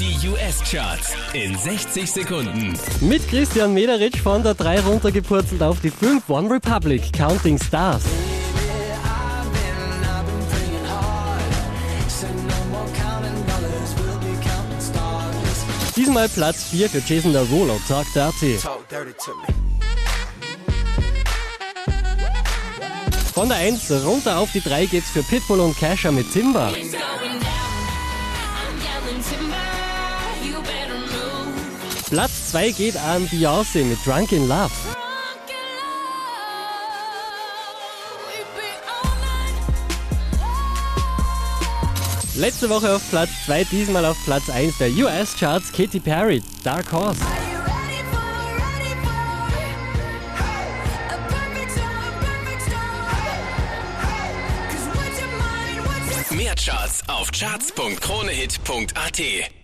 Die US-Charts in 60 Sekunden. Mit Christian Mederitsch von der 3 runtergepurzelt auf die 5 One Republic Counting Stars. Diesmal Platz 4 für Jason Derulo, Talk Dirty. Von der 1 runter auf die 3 geht's für Pitbull und Kasha mit Timber. Platz 2 geht an Beyoncé mit Drunk in Love. Letzte Woche auf Platz 2, diesmal auf Platz 1 der US-Charts Katy Perry, Dark Horse. Mehr Charts auf charts.kronehit.at.